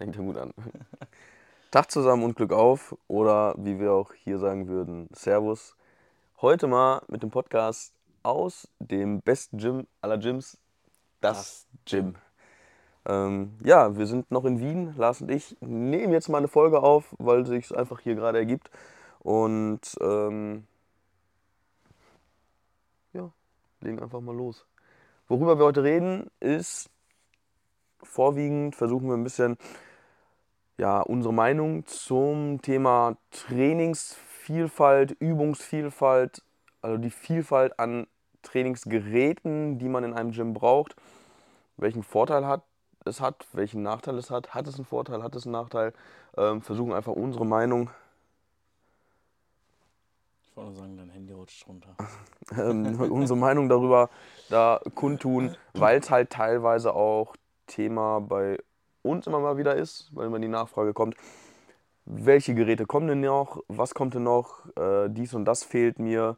Fängt ja gut an. Tag zusammen und Glück auf oder wie wir auch hier sagen würden, Servus. Heute mal mit dem Podcast aus dem besten Gym aller Gyms, das, das Gym. Ähm, ja, wir sind noch in Wien, Lars und ich nehmen jetzt mal eine Folge auf, weil sich es einfach hier gerade ergibt. Und ähm, ja, legen einfach mal los. Worüber wir heute reden, ist vorwiegend versuchen wir ein bisschen ja, unsere Meinung zum Thema Trainingsvielfalt, Übungsvielfalt, also die Vielfalt an Trainingsgeräten, die man in einem Gym braucht, welchen Vorteil hat es hat, welchen Nachteil es hat, hat es einen Vorteil, hat es einen Nachteil, ähm, versuchen einfach unsere Meinung. Ich wollte sagen, dein Handy rutscht runter. ähm, unsere Meinung darüber da kundtun, weil es halt teilweise auch Thema bei uns immer mal wieder ist, weil immer die Nachfrage kommt, welche Geräte kommen denn noch, was kommt denn noch, äh, dies und das fehlt mir.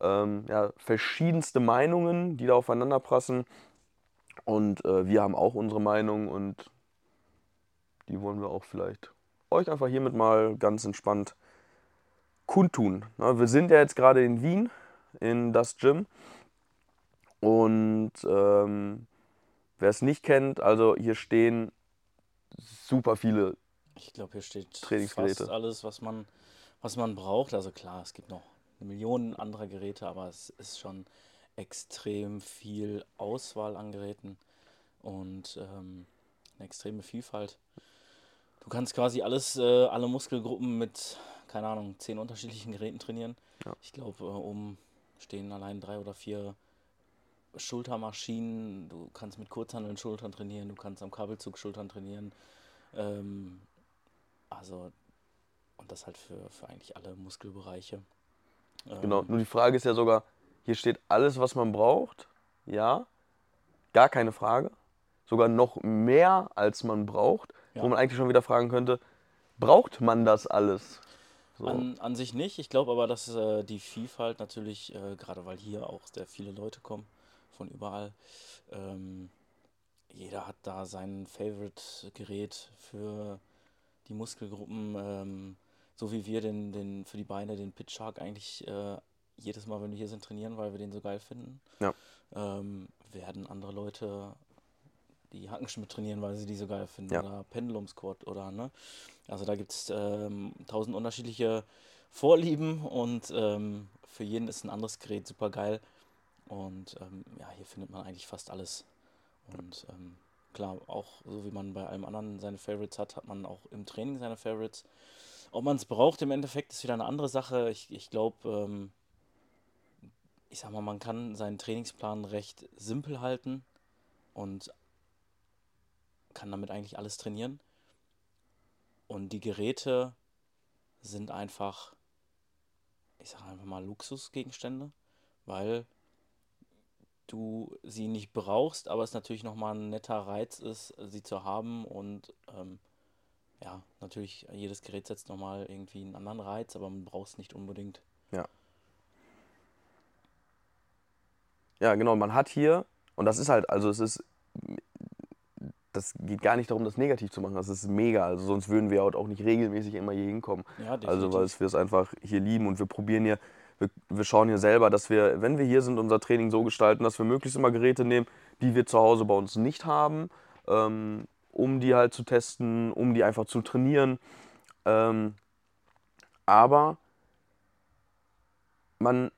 Ähm, ja, verschiedenste Meinungen, die da aufeinander prassen. Und äh, wir haben auch unsere Meinung und die wollen wir auch vielleicht euch einfach hiermit mal ganz entspannt kundtun. Na, wir sind ja jetzt gerade in Wien, in das Gym. Und ähm, wer es nicht kennt, also hier stehen super viele ich glaube, hier steht Trainingsgeräte. fast alles, was man, was man braucht. Also klar, es gibt noch Millionen anderer Geräte, aber es ist schon extrem viel Auswahl an Geräten und ähm, eine extreme Vielfalt. Du kannst quasi alles, äh, alle Muskelgruppen mit, keine Ahnung, zehn unterschiedlichen Geräten trainieren. Ja. Ich glaube, äh, um stehen allein drei oder vier Schultermaschinen. Du kannst mit Kurzhandeln Schultern trainieren, du kannst am Kabelzug Schultern trainieren. Ähm, also, und das halt für, für eigentlich alle Muskelbereiche. Genau, nur die Frage ist ja sogar, hier steht alles, was man braucht. Ja, gar keine Frage. Sogar noch mehr, als man braucht. Ja. Wo man eigentlich schon wieder fragen könnte, braucht man das alles? So. An, an sich nicht. Ich glaube aber, dass äh, die Vielfalt natürlich, äh, gerade weil hier auch sehr viele Leute kommen, von überall, ähm, jeder hat da sein Favorite-Gerät für die Muskelgruppen. Ähm, so wie wir den, den für die Beine den Pitch Shark eigentlich äh, jedes Mal, wenn wir hier sind, trainieren, weil wir den so geil finden. Ja. Ähm, werden andere Leute die Hackenschmidt trainieren, weil sie die so geil finden. Ja. Oder Pendulum Squat oder ne. Also da gibt es ähm, tausend unterschiedliche Vorlieben und ähm, für jeden ist ein anderes Gerät super geil. Und ähm, ja, hier findet man eigentlich fast alles. Und ähm, klar, auch so wie man bei allem anderen seine Favorites hat, hat man auch im Training seine Favorites. Ob man es braucht im Endeffekt, ist wieder eine andere Sache. Ich, ich glaube, ähm, ich sag mal, man kann seinen Trainingsplan recht simpel halten und kann damit eigentlich alles trainieren. Und die Geräte sind einfach, ich sage einfach mal, Luxusgegenstände, weil du sie nicht brauchst, aber es natürlich nochmal ein netter Reiz ist, sie zu haben und ähm, ja, natürlich, jedes Gerät setzt nochmal irgendwie einen anderen Reiz, aber man braucht es nicht unbedingt. Ja. Ja, genau, man hat hier, und das ist halt, also es ist, das geht gar nicht darum, das negativ zu machen, das ist mega, also sonst würden wir auch nicht regelmäßig immer hier hinkommen. Ja, also weil wir es einfach hier lieben und wir probieren hier, wir, wir schauen hier selber, dass wir, wenn wir hier sind, unser Training so gestalten, dass wir möglichst immer Geräte nehmen, die wir zu Hause bei uns nicht haben. Ähm, um die halt zu testen, um die einfach zu trainieren. Ähm, aber man,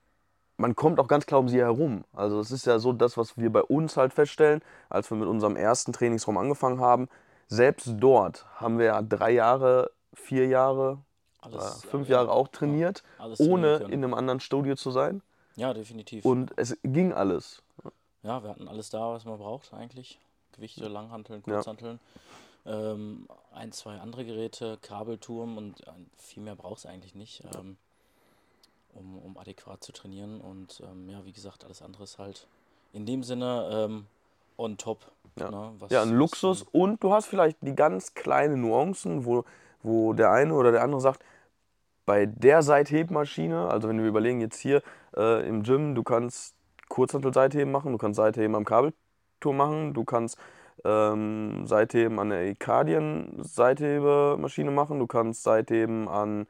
man kommt auch ganz klar um sie herum. Also es ist ja so das, was wir bei uns halt feststellen, als wir mit unserem ersten Trainingsraum angefangen haben. Selbst dort haben wir ja drei Jahre, vier Jahre, alles, fünf ja, Jahre auch trainiert, ohne in einem anderen Studio zu sein. Ja, definitiv. Und es ging alles. Ja, wir hatten alles da, was man braucht eigentlich. Gewichte, Langhanteln, Kurzhanteln. Ja. Ähm, ein, zwei andere Geräte, Kabelturm und äh, viel mehr brauchst du eigentlich nicht, ähm, um, um adäquat zu trainieren. Und ähm, ja, wie gesagt, alles andere ist halt in dem Sinne ähm, on top. Ja, ne, was, ja ein Luxus. Und du hast vielleicht die ganz kleinen Nuancen, wo, wo der eine oder der andere sagt, bei der Seithebmaschine, also wenn wir überlegen jetzt hier äh, im Gym, du kannst Kurzhantel-Seitheben machen, du kannst Seitheben am Kabel Tour machen, du kannst ähm, Seitheben an der Ikadien Seithebemaschine machen. Du kannst Seitheben an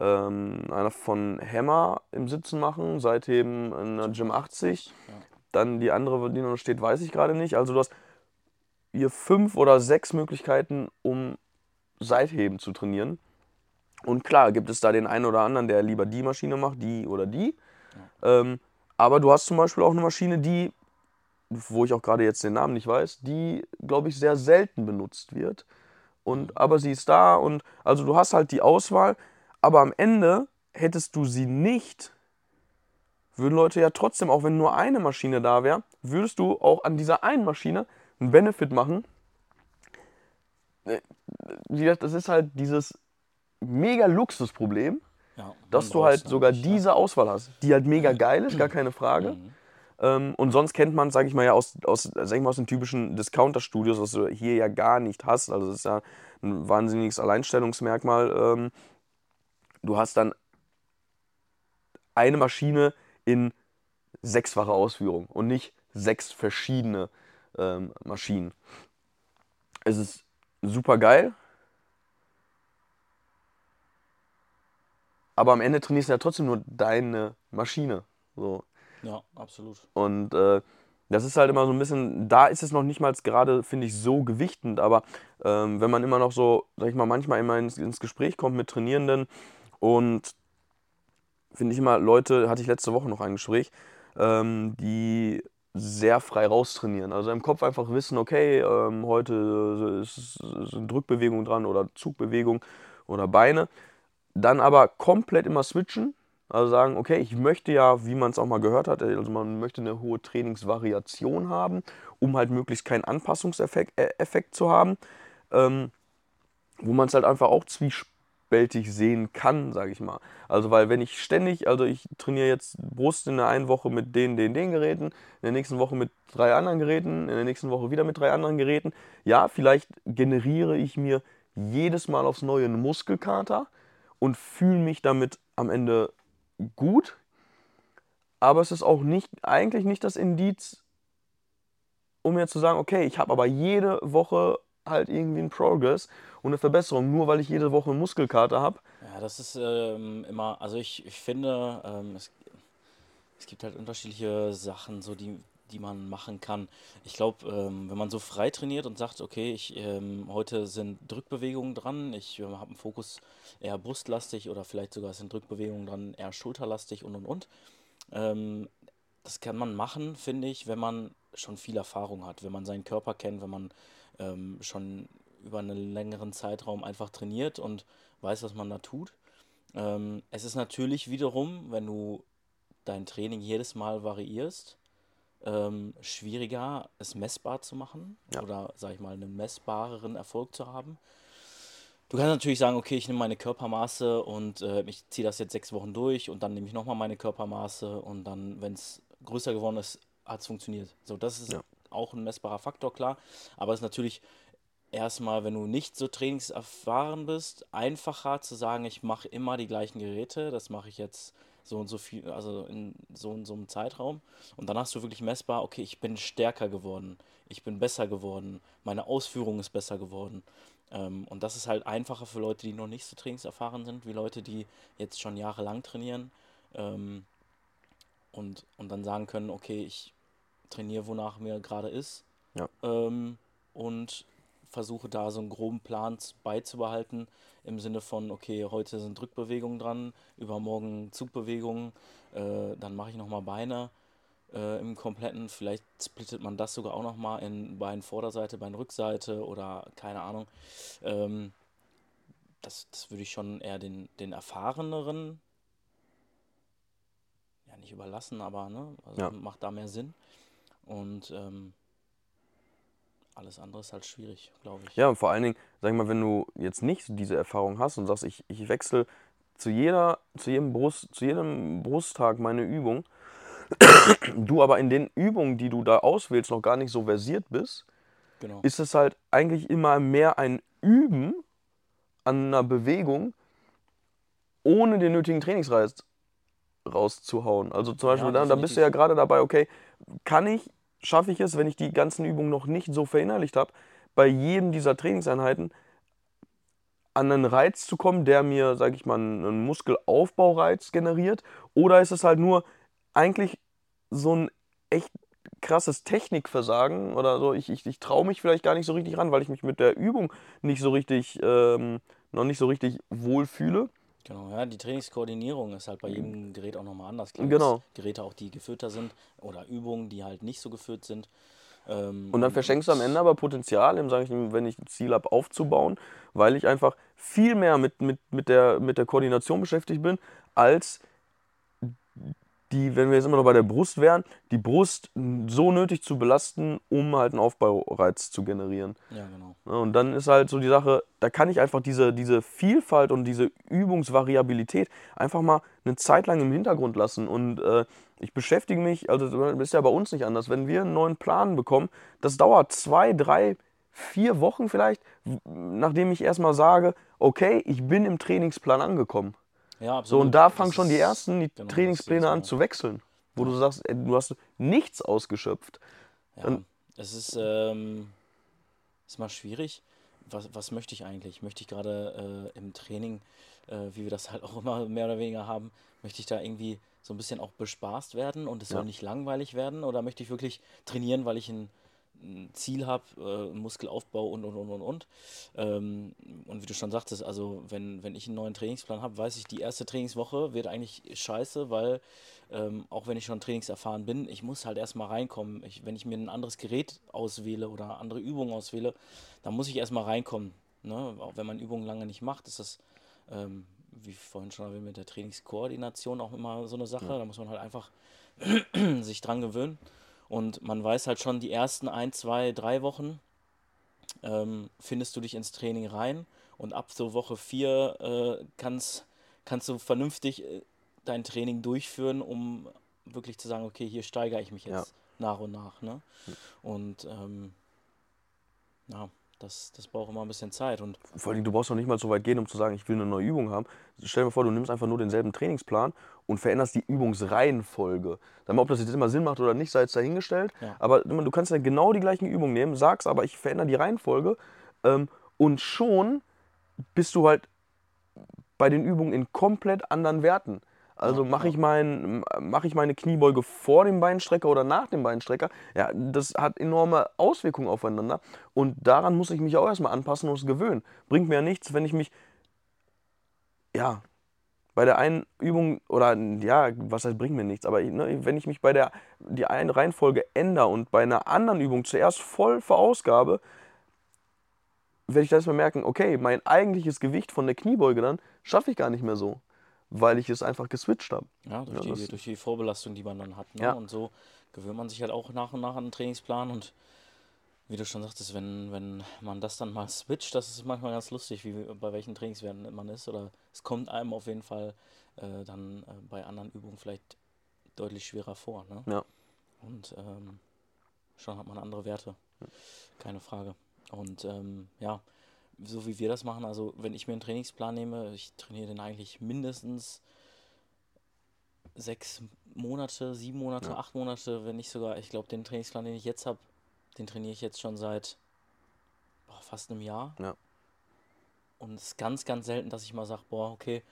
ähm, einer von Hammer im Sitzen machen, Seitheben an einer Gym 80. Ja. Dann die andere, die noch steht, weiß ich gerade nicht. Also du hast hier fünf oder sechs Möglichkeiten, um Seitheben zu trainieren. Und klar, gibt es da den einen oder anderen, der lieber die Maschine macht, die oder die. Ähm, aber du hast zum Beispiel auch eine Maschine, die, wo ich auch gerade jetzt den Namen nicht weiß, die, glaube ich, sehr selten benutzt wird. Und, aber sie ist da und also du hast halt die Auswahl, aber am Ende hättest du sie nicht, würden Leute ja trotzdem, auch wenn nur eine Maschine da wäre, würdest du auch an dieser einen Maschine einen Benefit machen. Wie gesagt, Das ist halt dieses mega Luxusproblem, Ja, dass du halt sogar ja. diese Auswahl hast, die halt mega geil ist, gar keine Frage. Mhm. Ähm, und sonst kennt man, sage ich mal, ja aus, aus, sag ich mal, aus den typischen Discounter-Studios, was du hier ja gar nicht hast. Also das ist ja ein wahnsinniges Alleinstellungsmerkmal. Ähm, du hast dann eine Maschine in sechsfacher Ausführung und nicht sechs verschiedene ähm, Maschinen. Es ist super geil. Aber am Ende trainierst du ja trotzdem nur deine Maschine. So. Ja, absolut. Und äh, das ist halt immer so ein bisschen, da ist es noch nicht mal gerade, finde ich, so gewichtend, aber ähm, wenn man immer noch so, sag ich mal, manchmal immer ins, ins Gespräch kommt mit Trainierenden und finde ich immer, Leute, hatte ich letzte Woche noch ein Gespräch, ähm, die sehr frei raustrainieren. Also im Kopf einfach wissen, okay, ähm, heute ist, ist eine Drückbewegung dran oder Zugbewegung oder Beine. Dann aber komplett immer switchen. Also sagen, okay, ich möchte ja, wie man es auch mal gehört hat, also man möchte eine hohe Trainingsvariation haben, um halt möglichst keinen Anpassungseffekt äh, zu haben. Ähm, wo man es halt einfach auch zwiespältig sehen kann, sage ich mal. Also weil wenn ich ständig, also ich trainiere jetzt Brust in der einen Woche mit den, den, den Geräten, in der nächsten Woche mit drei anderen Geräten, in der nächsten Woche wieder mit drei anderen Geräten. Ja, vielleicht generiere ich mir jedes Mal aufs Neue einen Muskelkater und fühle mich damit am Ende gut. Aber es ist auch nicht, eigentlich nicht das Indiz, um mir zu sagen, okay, ich habe aber jede Woche halt irgendwie einen Progress und eine Verbesserung, nur weil ich jede Woche einen Muskelkater habe. Ja, das ist ähm, immer, also ich, ich finde, ähm, es, es gibt halt unterschiedliche Sachen, so die, die man machen kann. Ich glaube, ähm, wenn man so frei trainiert und sagt, okay, ich, ähm, heute sind Drückbewegungen dran, ich ähm, habe einen Fokus eher brustlastig oder vielleicht sogar sind Drückbewegungen dran eher schulterlastig und und und. Ähm, das kann man machen, finde ich, wenn man schon viel Erfahrung hat, wenn man seinen Körper kennt, wenn man ähm, schon über einen längeren Zeitraum einfach trainiert und weiß, was man da tut. Ähm, es ist natürlich wiederum, wenn du dein Training jedes Mal variierst, ähm, schwieriger, es messbar zu machen Ja. oder, sag ich mal, einen messbareren Erfolg zu haben. Du kannst natürlich sagen, okay, ich nehme meine Körpermaße und äh, ich ziehe das jetzt sechs Wochen durch und dann nehme ich nochmal meine Körpermaße und dann, wenn es größer geworden ist, hat es funktioniert. So, das ist Ja. Auch ein messbarer Faktor, klar. Aber es ist natürlich erstmal, wenn du nicht so trainingserfahren bist, einfacher zu sagen, ich mache immer die gleichen Geräte. Das mache ich jetzt so und so viel, also in so und so einem Zeitraum. Und dann hast du wirklich messbar, okay, ich bin stärker geworden, ich bin besser geworden, meine Ausführung ist besser geworden. Ähm, und das ist halt einfacher für Leute, die noch nicht so trainingserfahren sind, wie Leute, die jetzt schon jahrelang trainieren. Ähm, und, und dann sagen können, okay, ich trainiere, wonach mir gerade ist. Ja. Ähm, und versuche da so einen groben Plan beizubehalten im Sinne von, okay, heute sind Drückbewegungen dran, übermorgen Zugbewegungen, äh, dann mache ich nochmal Beine äh, im kompletten, vielleicht splittet man das sogar auch nochmal in Bein Vorderseite, Bein Rückseite oder keine Ahnung. Ähm, das, das würde ich schon eher den, den erfahreneren, ja nicht überlassen, aber ne, also Ja. macht da mehr Sinn. Und ähm, alles andere ist halt schwierig, glaube ich. Ja, und vor allen Dingen, sag ich mal, wenn du jetzt nicht diese Erfahrung hast und sagst, ich, ich wechsle zu jeder, zu jedem Brust, zu jedem Brusttag meine Übung, du aber in den Übungen, die du da auswählst, noch gar nicht so versiert bist, Genau. ist es halt eigentlich immer mehr ein Üben an einer Bewegung, ohne den nötigen Trainingsreiz rauszuhauen. Also zum Beispiel, da, da bist du ja gerade dabei, okay, kann ich schaffe ich es, wenn ich die ganzen Übungen noch nicht so verinnerlicht habe, bei jedem dieser Trainingseinheiten an einen Reiz zu kommen, der mir, sage ich mal, einen Muskelaufbaureiz generiert? Oder ist es halt nur eigentlich so ein echt krasses Technikversagen oder so? Ich, ich, ich traue mich vielleicht gar nicht so richtig ran, weil ich mich mit der Übung nicht so richtig, ähm, noch nicht so richtig wohlfühle. Genau, ja, die Trainingskoordinierung ist halt bei jedem Gerät auch nochmal anders. Klar, genau. Geräte auch, die geführter sind oder Übungen, die halt nicht so geführt sind. Ähm, und dann verschenkst du am Ende aber Potenzial, sage ich, wenn ich ein Ziel habe, aufzubauen, weil ich einfach viel mehr mit, mit, mit, der, mit der Koordination beschäftigt bin, als die, wenn wir jetzt immer noch bei der Brust wären, die Brust so nötig zu belasten, um halt einen Aufbaureiz zu generieren. Ja, genau. und dann ist halt so die Sache, da kann ich einfach diese, diese Vielfalt und diese Übungsvariabilität einfach mal eine Zeit lang im Hintergrund lassen. Und äh, ich beschäftige mich, also das ist ja bei uns nicht anders, wenn wir einen neuen Plan bekommen, das dauert zwei, drei, vier Wochen vielleicht, nachdem ich erstmal sage, okay, ich bin im Trainingsplan angekommen. Ja, So, und da fangen schon die ersten die genau, Trainingspläne an zu wechseln, wo ja. du sagst, ey, du hast nichts ausgeschöpft. Ja, Dann, es ist, ähm, ist mal schwierig. Was, was möchte ich eigentlich? Möchte ich gerade äh, im Training, äh, wie wir das halt auch immer mehr oder weniger haben, möchte ich da irgendwie so ein bisschen auch bespaßt werden und es soll nicht langweilig werden? Oder möchte ich wirklich trainieren, weil ich ein ein Ziel habe, äh, Muskelaufbau und und und und und. Ähm, und wie du schon sagtest, also wenn, wenn ich einen neuen Trainingsplan habe, weiß ich, die erste Trainingswoche wird eigentlich scheiße, weil ähm, auch wenn ich schon trainingserfahren bin, ich muss halt erstmal reinkommen. Ich, wenn ich mir ein anderes Gerät auswähle oder andere Übungen auswähle, dann muss ich erstmal reinkommen. Ne? Auch wenn man Übungen lange nicht macht, ist das, ähm, wie vorhin schon erwähnt, mit der Trainingskoordination auch immer so eine Sache. Ja. Da muss man halt einfach sich dran gewöhnen. Und man weiß halt schon, die ersten ein, zwei, drei Wochen ähm, findest du dich ins Training rein und ab so Woche vier äh, kannst, kannst du vernünftig äh, dein Training durchführen, um wirklich zu sagen, okay, hier steigere ich mich jetzt ja. nach und nach. Ne? Und ähm, ja, das, das braucht immer ein bisschen Zeit. Und Vor allem, du brauchst noch nicht mal so weit gehen, um zu sagen, ich will eine neue Übung haben. Stell dir mal vor, du nimmst einfach nur denselben Trainingsplan und veränderst die Übungsreihenfolge. Mal, ob das jetzt immer Sinn macht oder nicht, sei jetzt dahingestellt. Ja. Aber du kannst ja genau die gleichen Übungen nehmen, sagst aber, ich verändere die Reihenfolge ähm, und schon bist du halt bei den Übungen in komplett anderen Werten. Also mache ich, mein, mach ich meine Kniebeuge vor dem Beinstrecker oder nach dem Beinstrecker? Ja, das hat enorme Auswirkungen aufeinander. Und daran muss ich mich auch erstmal anpassen und es gewöhnen. Bringt mir ja nichts, wenn ich mich, ja, bei der einen Übung, oder ja, was heißt, bringt mir nichts, aber ne, wenn ich mich bei der die eine Reihenfolge ändere und bei einer anderen Übung zuerst voll verausgabe, werde ich das mal merken, okay, mein eigentliches Gewicht von der Kniebeuge dann schaffe ich gar nicht mehr so weil ich es einfach geswitcht habe. Ja, durch, ja, die, durch die Vorbelastung, die man dann hat. Ne? Ja. Und so gewöhnt man sich halt auch nach und nach an den Trainingsplan und wie du schon sagtest, wenn, wenn man das dann mal switcht, das ist manchmal ganz lustig, wie bei welchen Trainingswerten man ist. Oder es kommt einem auf jeden Fall äh, dann äh, bei anderen Übungen vielleicht deutlich schwerer vor. Ne? Ja. Und ähm, schon hat man andere Werte. Keine Frage. Und ähm, ja, so wie wir das machen, also wenn ich mir einen Trainingsplan nehme, ich trainiere den eigentlich mindestens sechs Monate, sieben Monate, ja. acht Monate, wenn nicht sogar, ich glaube, den Trainingsplan, den ich jetzt habe, den trainiere ich jetzt schon seit boah, fast einem Jahr. Ja. Und es ist ganz, ganz selten, dass ich mal sage, boah, okay,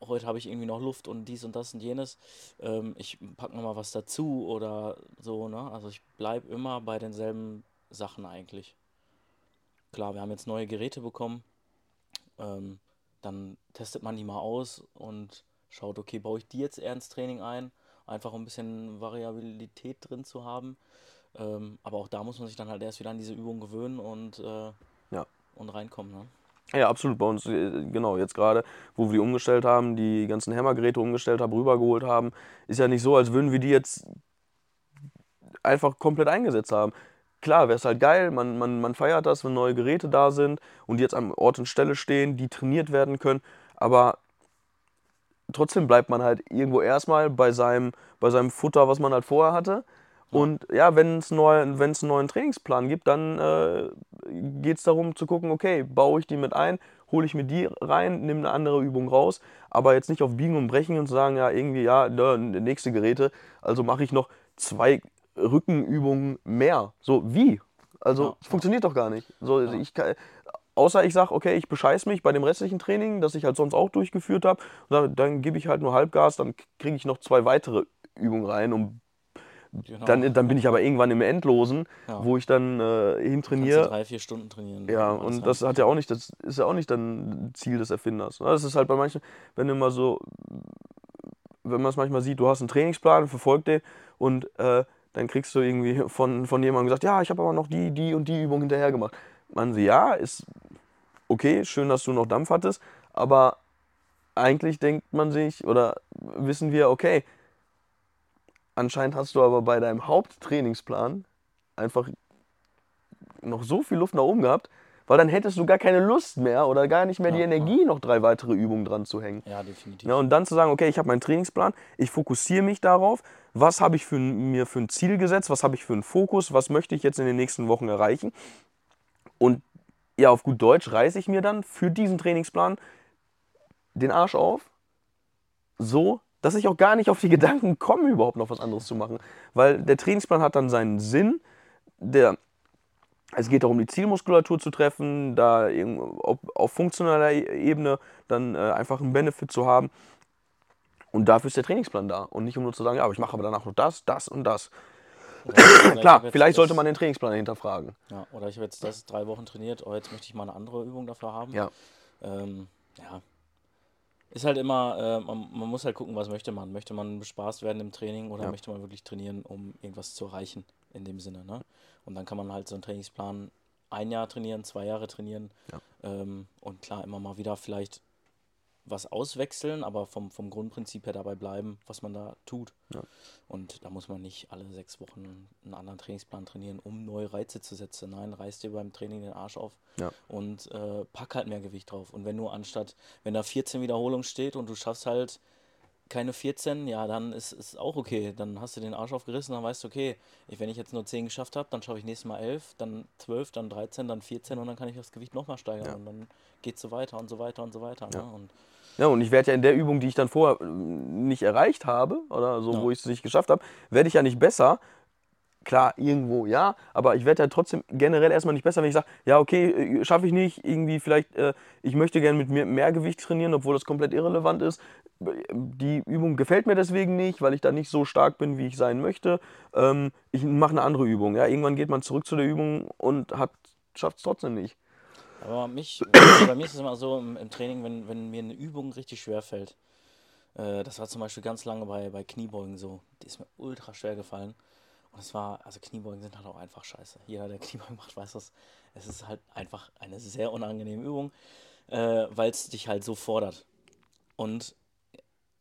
heute habe ich irgendwie noch Luft und dies und das und jenes. Ähm, ich packe nochmal was dazu oder so, ne? Also ich bleibe immer bei denselben Sachen eigentlich klar, wir haben jetzt neue Geräte bekommen. Ähm, dann testet man die mal aus und schaut, okay, baue ich die jetzt eher ins Training ein, einfach um ein bisschen Variabilität drin zu haben. Ähm, aber auch da muss man sich dann halt erst wieder an diese Übung gewöhnen und, äh, ja. und reinkommen. Ne? Ja, absolut. Bei uns, äh, genau, jetzt gerade, wo wir die umgestellt haben, die ganzen Hammergeräte umgestellt haben, rübergeholt haben, ist ja nicht so, als würden wir die jetzt einfach komplett eingesetzt haben klar, wäre es halt geil, man, man, man feiert das, wenn neue Geräte da sind und die jetzt am Ort und Stelle stehen, die trainiert werden können, aber trotzdem bleibt man halt irgendwo erstmal bei seinem, bei seinem Futter, was man halt vorher hatte. Und ja, wenn es neu, einen neuen Trainingsplan gibt, dann äh, geht es darum zu gucken, okay, baue ich die mit ein, hole ich mir die rein, nehme eine andere Übung raus, aber jetzt nicht auf Biegen und Brechen und sagen, ja, irgendwie, ja, ne, nächste Geräte, also mache ich noch zwei Rückenübungen mehr. So, wie? Also, Ja, es ja. funktioniert doch gar nicht. So, Ja. ich kann, außer ich sage, okay, ich bescheiß mich bei dem restlichen Training, das ich halt sonst auch durchgeführt habe. Dann, dann gebe ich halt nur Halbgas, dann kriege ich noch zwei weitere Übungen rein, um Genau. dann, dann bin ich aber irgendwann im Endlosen, Ja. wo ich dann äh, hintrainiere. drei, vier Stunden trainieren. Ja, und das hat ja auch nicht, das ist ja auch nicht dann Ziel des Erfinders. Das ist halt bei manchen, wenn du mal so, wenn man es manchmal sieht, du hast einen Trainingsplan, verfolgt den und äh, dann kriegst du irgendwie von, von jemandem gesagt, ja, ich habe aber noch die, die und die Übung hinterher gemacht. Man sie, ja, ist okay, schön, dass du noch Dampf hattest, aber eigentlich denkt man sich oder wissen wir, okay, anscheinend hast du aber bei deinem Haupttrainingsplan einfach noch so viel Luft nach oben gehabt, weil dann hättest du gar keine Lust mehr oder gar nicht mehr die Ja, ja. Energie, noch drei weitere Übungen dran zu hängen. Ja, definitiv. Ja, und dann zu sagen, okay, ich habe meinen Trainingsplan, ich fokussiere mich darauf, was habe ich für, mir für ein Ziel gesetzt, was habe ich für einen Fokus, was möchte ich jetzt in den nächsten Wochen erreichen. Und ja, auf gut Deutsch reiße ich mir dann für diesen Trainingsplan den Arsch auf, so, dass ich auch gar nicht auf die Gedanken komme, überhaupt noch was anderes zu machen. Weil der Trainingsplan hat dann seinen Sinn, der, es geht darum, die Zielmuskulatur zu treffen, da auf, auf funktioneller Ebene dann äh, einfach einen Benefit zu haben. Und dafür ist der Trainingsplan da. Und nicht um nur zu sagen, ja, aber ich mache aber danach noch das, das und das. Ich Klar, vielleicht sollte man den Trainingsplan hinterfragen. Ja, oder ich habe jetzt das drei Wochen trainiert, oh, jetzt möchte ich mal eine andere Übung dafür haben. Ja. Ähm, ja. Ist halt immer, äh, man, man muss halt gucken, was möchte man. Möchte man bespaßt werden im Training oder Ja. möchte man wirklich trainieren, um irgendwas zu erreichen in dem Sinne, ne? Und dann kann man halt so einen Trainingsplan ein Jahr trainieren, zwei Jahre trainieren Ja. ähm, und klar immer mal wieder vielleicht was auswechseln, aber vom, vom Grundprinzip her dabei bleiben, was man da tut. Ja. Und da muss man nicht alle sechs Wochen einen anderen Trainingsplan trainieren, um neue Reize zu setzen. Nein, reiß dir beim Training den Arsch auf Ja. und äh, pack halt mehr Gewicht drauf. Und wenn du anstatt, wenn da 14 Wiederholungen steht und du schaffst halt keine 14, ja, dann ist es auch okay. Dann hast du den Arsch aufgerissen, dann weißt du, okay, ich, wenn ich jetzt nur 10 geschafft habe, dann schaffe ich nächstes Mal 11, dann 12, dann 13, dann 14 und dann kann ich das Gewicht nochmal steigern. Ja. Und dann geht es so weiter und so weiter und so weiter. Ja. Ne? Und Ja, und ich werde ja in der Übung, die ich dann vorher ähm, nicht erreicht habe, oder so, Ja. wo ich es nicht geschafft habe, werde ich ja nicht besser. Klar, irgendwo ja, aber ich werde ja trotzdem generell erstmal nicht besser, wenn ich sage, ja, okay, äh, schaffe ich nicht, irgendwie vielleicht, äh, ich möchte gerne mit mehr, mehr Gewicht trainieren, obwohl das komplett irrelevant ist. Die Übung gefällt mir deswegen nicht, weil ich da nicht so stark bin, wie ich sein möchte. Ähm, ich mache eine andere Übung. Ja, irgendwann geht man zurück zu der Übung und schafft es trotzdem nicht. Aber mich, also bei mir ist es immer so im, Training, wenn, wenn mir eine Übung richtig schwer fällt, äh, das war zum Beispiel ganz lange bei, bei Kniebeugen so, die ist mir ultra schwer gefallen. Und es war, also Kniebeugen sind halt auch einfach scheiße. Jeder, der Kniebeugen macht, weiß das. Es ist halt einfach eine sehr unangenehme Übung, äh, weil es dich halt so fordert. Und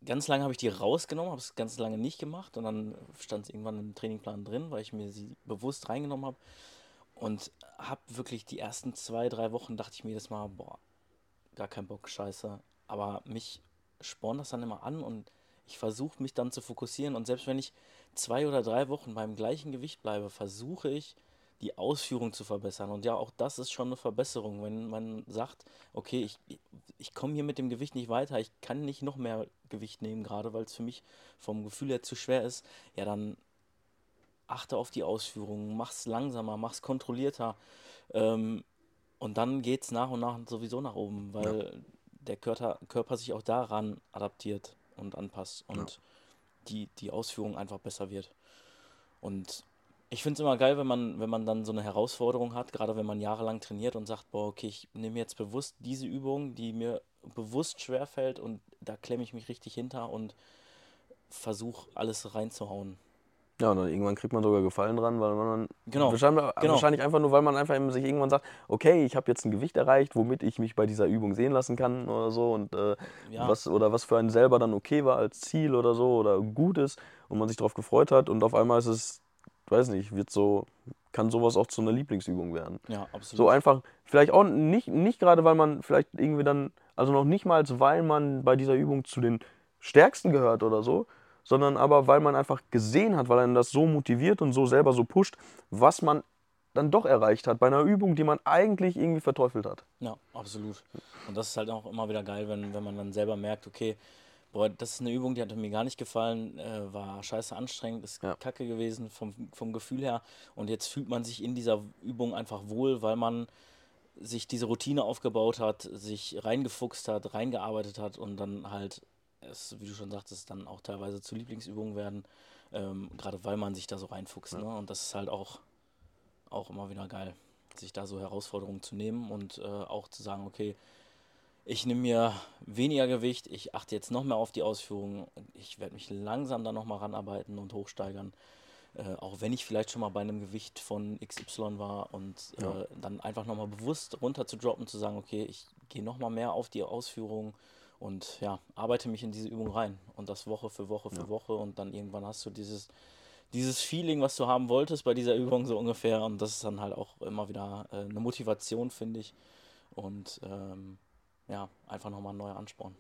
ganz lange habe ich die rausgenommen, habe es ganz lange nicht gemacht und dann stand es irgendwann im Trainingplan drin, weil ich mir sie bewusst reingenommen habe. Und habe wirklich die ersten zwei, drei Wochen dachte ich mir jedes Mal, boah, gar kein Bock, scheiße. Aber mich spornt das dann immer an und ich versuche mich dann zu fokussieren. Und selbst wenn ich zwei oder drei Wochen beim gleichen Gewicht bleibe, versuche ich, die Ausführung zu verbessern. Und ja, auch das ist schon eine Verbesserung, wenn man sagt, okay, ich, ich komme hier mit dem Gewicht nicht weiter, ich kann nicht noch mehr Gewicht nehmen, gerade weil es für mich vom Gefühl her zu schwer ist, ja, dann achte auf die Ausführungen, mach's langsamer, mach's kontrollierter. Ähm, und dann geht's nach und nach sowieso nach oben, weil der Körper, Körper sich auch daran adaptiert und anpasst und die, die Ausführung einfach besser wird. Und ich finde es immer geil, wenn man, wenn man dann so eine Herausforderung hat, gerade wenn man jahrelang trainiert und sagt, boah, okay, ich nehme jetzt bewusst diese Übung, die mir bewusst schwerfällt und da klemme ich mich richtig hinter und versuche alles reinzuhauen. Ja, und dann irgendwann kriegt man sogar Gefallen dran, weil man dann Genau, wahrscheinlich, genau. wahrscheinlich einfach nur, weil man einfach sich irgendwann sagt, okay, ich habe jetzt ein Gewicht erreicht, womit ich mich bei dieser Übung sehen lassen kann oder so und äh, Ja. was oder was für einen selber dann okay war als Ziel oder so oder gut ist und man sich darauf gefreut hat und auf einmal ist es, weiß nicht, wird so, kann sowas auch zu einer Lieblingsübung werden. Ja, absolut. So einfach, vielleicht auch nicht, nicht gerade, weil man vielleicht irgendwie dann, also noch nicht mal, weil man bei dieser Übung zu den Stärksten gehört oder so, sondern aber, weil man einfach gesehen hat, weil einen das so motiviert und so selber so pusht, was man dann doch erreicht hat bei einer Übung, die man eigentlich irgendwie verteufelt hat. Ja, absolut. Und das ist halt auch immer wieder geil, wenn, wenn man dann selber merkt, okay, Boah, das ist eine Übung, die hat mir gar nicht gefallen, äh, war scheiße anstrengend, ist Ja. kacke gewesen vom, vom Gefühl her. Und jetzt fühlt man sich in dieser Übung einfach wohl, weil man sich diese Routine aufgebaut hat, sich reingefuchst hat, reingearbeitet hat und dann halt, es, wie du schon sagtest, dann auch teilweise zu Lieblingsübungen werden, ähm, gerade weil man sich da so reinfuchst. Ne? Und das ist halt auch, auch immer wieder geil, sich da so Herausforderungen zu nehmen und äh, auch zu sagen, okay, ich nehme mir weniger Gewicht, ich achte jetzt noch mehr auf die Ausführungen, ich werde mich langsam da nochmal ranarbeiten und hochsteigern. Äh, auch wenn ich vielleicht schon mal bei einem Gewicht von XY war und äh, Ja. dann einfach nochmal bewusst runter zu droppen, zu sagen, okay, ich gehe nochmal mehr auf die Ausführungen und ja, arbeite mich in diese Übung rein. Und das Woche für Woche für Ja. Woche und dann irgendwann hast du dieses, dieses Feeling, was du haben wolltest bei dieser Übung so ungefähr. Und das ist dann halt auch immer wieder äh, eine Motivation, finde ich. Und ähm, ja, einfach nochmal ein neuer Ansporn.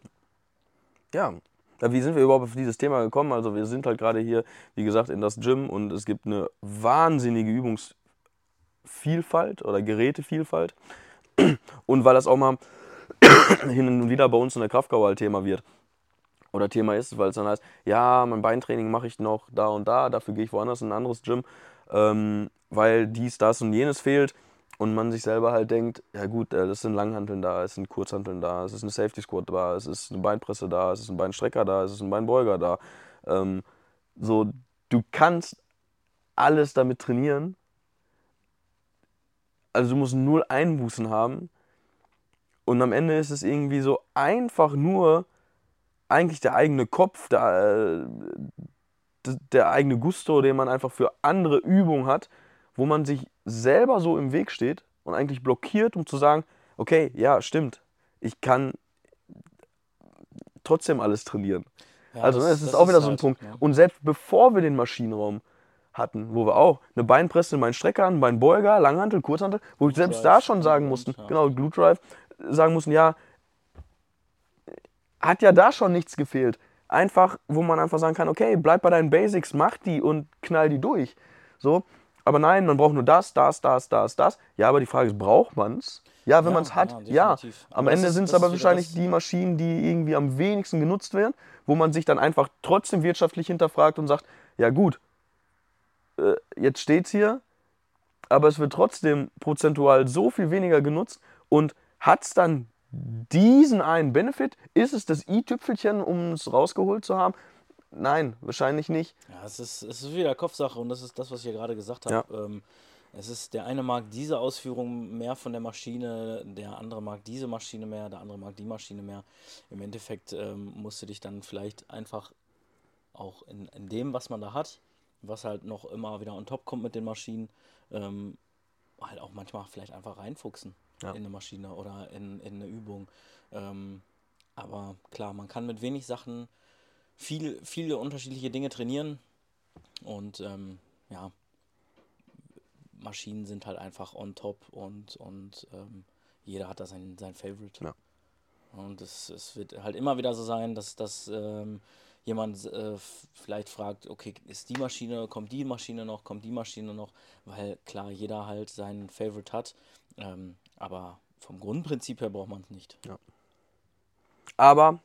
Ja. Wie sind wir überhaupt auf dieses Thema gekommen? Also wir sind halt gerade hier, wie gesagt, in das Gym und es gibt eine wahnsinnige Übungsvielfalt oder Gerätevielfalt. Und weil das auch mal hin und wieder bei uns in der Kraftgau halt Thema wird oder Thema ist, weil es dann heißt, ja, mein Beintraining mache ich noch da und da, dafür gehe ich woanders in ein anderes Gym, ähm, weil dies, das und jenes fehlt und man sich selber halt denkt, ja gut, äh, das sind Langhanteln da, es sind Kurzhanteln da, es ist eine Safety Squat da, es ist eine Beinpresse da, es ist ein Beinstrecker da, es ist ein Beinbeuger da. Ähm, so, du kannst alles damit trainieren. Also du musst null Einbußen haben. Und am Ende ist es irgendwie so einfach nur eigentlich der eigene Kopf, der, äh, der eigene Gusto, den man einfach für andere Übungen hat, wo man sich selber so im Weg steht und eigentlich blockiert, um zu sagen, okay, ja, stimmt, ich kann trotzdem alles trainieren. Ja, also das- ne, es ist das auch wieder so ein halt, Punkt. ne? Und selbst bevor wir den Maschinenraum hatten, wo wir auch eine Beinpresse, einen Beinstrecker, einen Beinbeuger, Langhantel, Kurzhantel, wo wir selbst da schon sagen und- mussten, ja. genau, Glute Drive, sagen mussten, ja, hat ja da schon nichts gefehlt. Einfach, wo man einfach sagen kann, okay, bleib bei deinen Basics, mach die und knall die durch. So, aber nein, man braucht nur das, das, das, das, das. Ja, aber die Frage ist, braucht man es? Ja, wenn Ja, man es hat, ja, ja. definitiv. Am Aber Ende sind es aber wahrscheinlich die Maschinen, die irgendwie am wenigsten genutzt werden, wo man sich dann einfach trotzdem wirtschaftlich hinterfragt und sagt, ja gut, äh, jetzt steht's hier, aber es wird trotzdem prozentual so viel weniger genutzt und hat es dann diesen einen Benefit? Ist es das i-Tüpfelchen, um es rausgeholt zu haben? Nein, wahrscheinlich nicht. Ja, es ist, es ist wieder Kopfsache und das ist das, was ich ja gerade gesagt habe. Ähm, es ist, der eine mag diese Ausführung mehr von der Maschine, der andere mag diese Maschine mehr, der andere mag die Maschine mehr. Im Endeffekt ähm, musst du dich dann vielleicht einfach auch in, in dem, was man da hat, was halt noch immer wieder on top kommt mit den Maschinen, ähm, halt auch manchmal vielleicht einfach reinfuchsen Ja. in eine Maschine oder in, in eine Übung. Ähm, aber klar, man kann mit wenig Sachen viel, viele unterschiedliche Dinge trainieren und ähm, ja, Maschinen sind halt einfach on top und, und ähm, jeder hat da sein, sein Favorite. Ja. Und es, es wird halt immer wieder so sein, dass, dass ähm, jemand äh, vielleicht fragt, okay, ist die Maschine, kommt die Maschine noch, kommt die Maschine noch, weil klar, jeder halt seinen Favorite hat, ähm, aber vom Grundprinzip her braucht man es nicht. Aber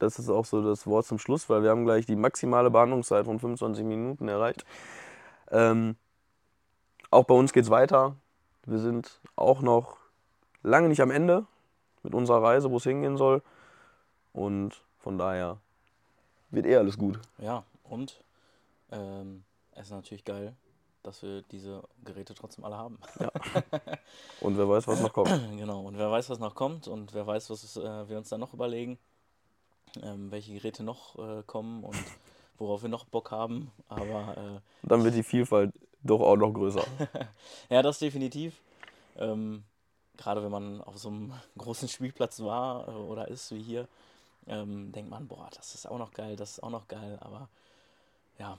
das ist auch so das Wort zum Schluss, weil wir haben gleich die maximale Behandlungszeit von 25 Minuten erreicht. Ähm, auch bei uns geht es weiter. Wir sind auch noch lange nicht am Ende mit unserer Reise, wo es hingehen soll. Und von daher wird eh alles gut. Ja, und ähm, es ist natürlich geil, dass wir diese Geräte trotzdem alle haben. Und wer weiß, was noch kommt. genau, und wer weiß, was noch kommt und wer weiß, was äh, wir uns dann noch überlegen, ähm, welche Geräte noch äh, kommen und worauf wir noch Bock haben. Aber äh, Dann wird die Vielfalt doch auch noch größer. ja, das definitiv. Ähm, Gerade wenn man auf so einem großen Spielplatz war äh, oder ist wie hier, ähm, denkt man, boah, das ist auch noch geil, das ist auch noch geil. Aber ja,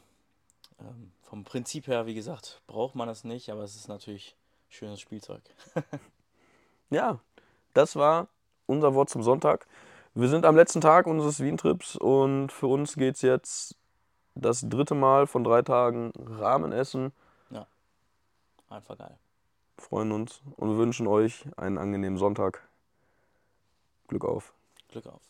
ähm, vom Prinzip her, wie gesagt, braucht man es nicht, aber es ist natürlich schönes Spielzeug. Ja, das war unser Wort zum Sonntag. Wir sind am letzten Tag unseres Wien-Trips und für uns geht es jetzt das dritte Mal von drei Tagen Rahmenessen. Einfach geil. Freuen uns und wünschen euch einen angenehmen Sonntag. Glück auf. Glück auf.